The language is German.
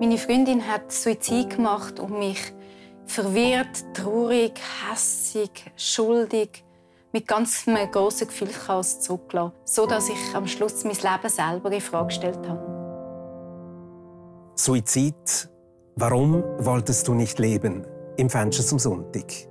Meine Freundin hat Suizid gemacht und mich verwirrt, traurig, hässig, schuldig, mit ganz einem grossen Gefühlschaos zurückgelassen, so dass ich am Schluss mein Leben selber in Frage gestellt habe. Suizid. Warum wolltest du nicht leben? Im Fenster zum Sonntag.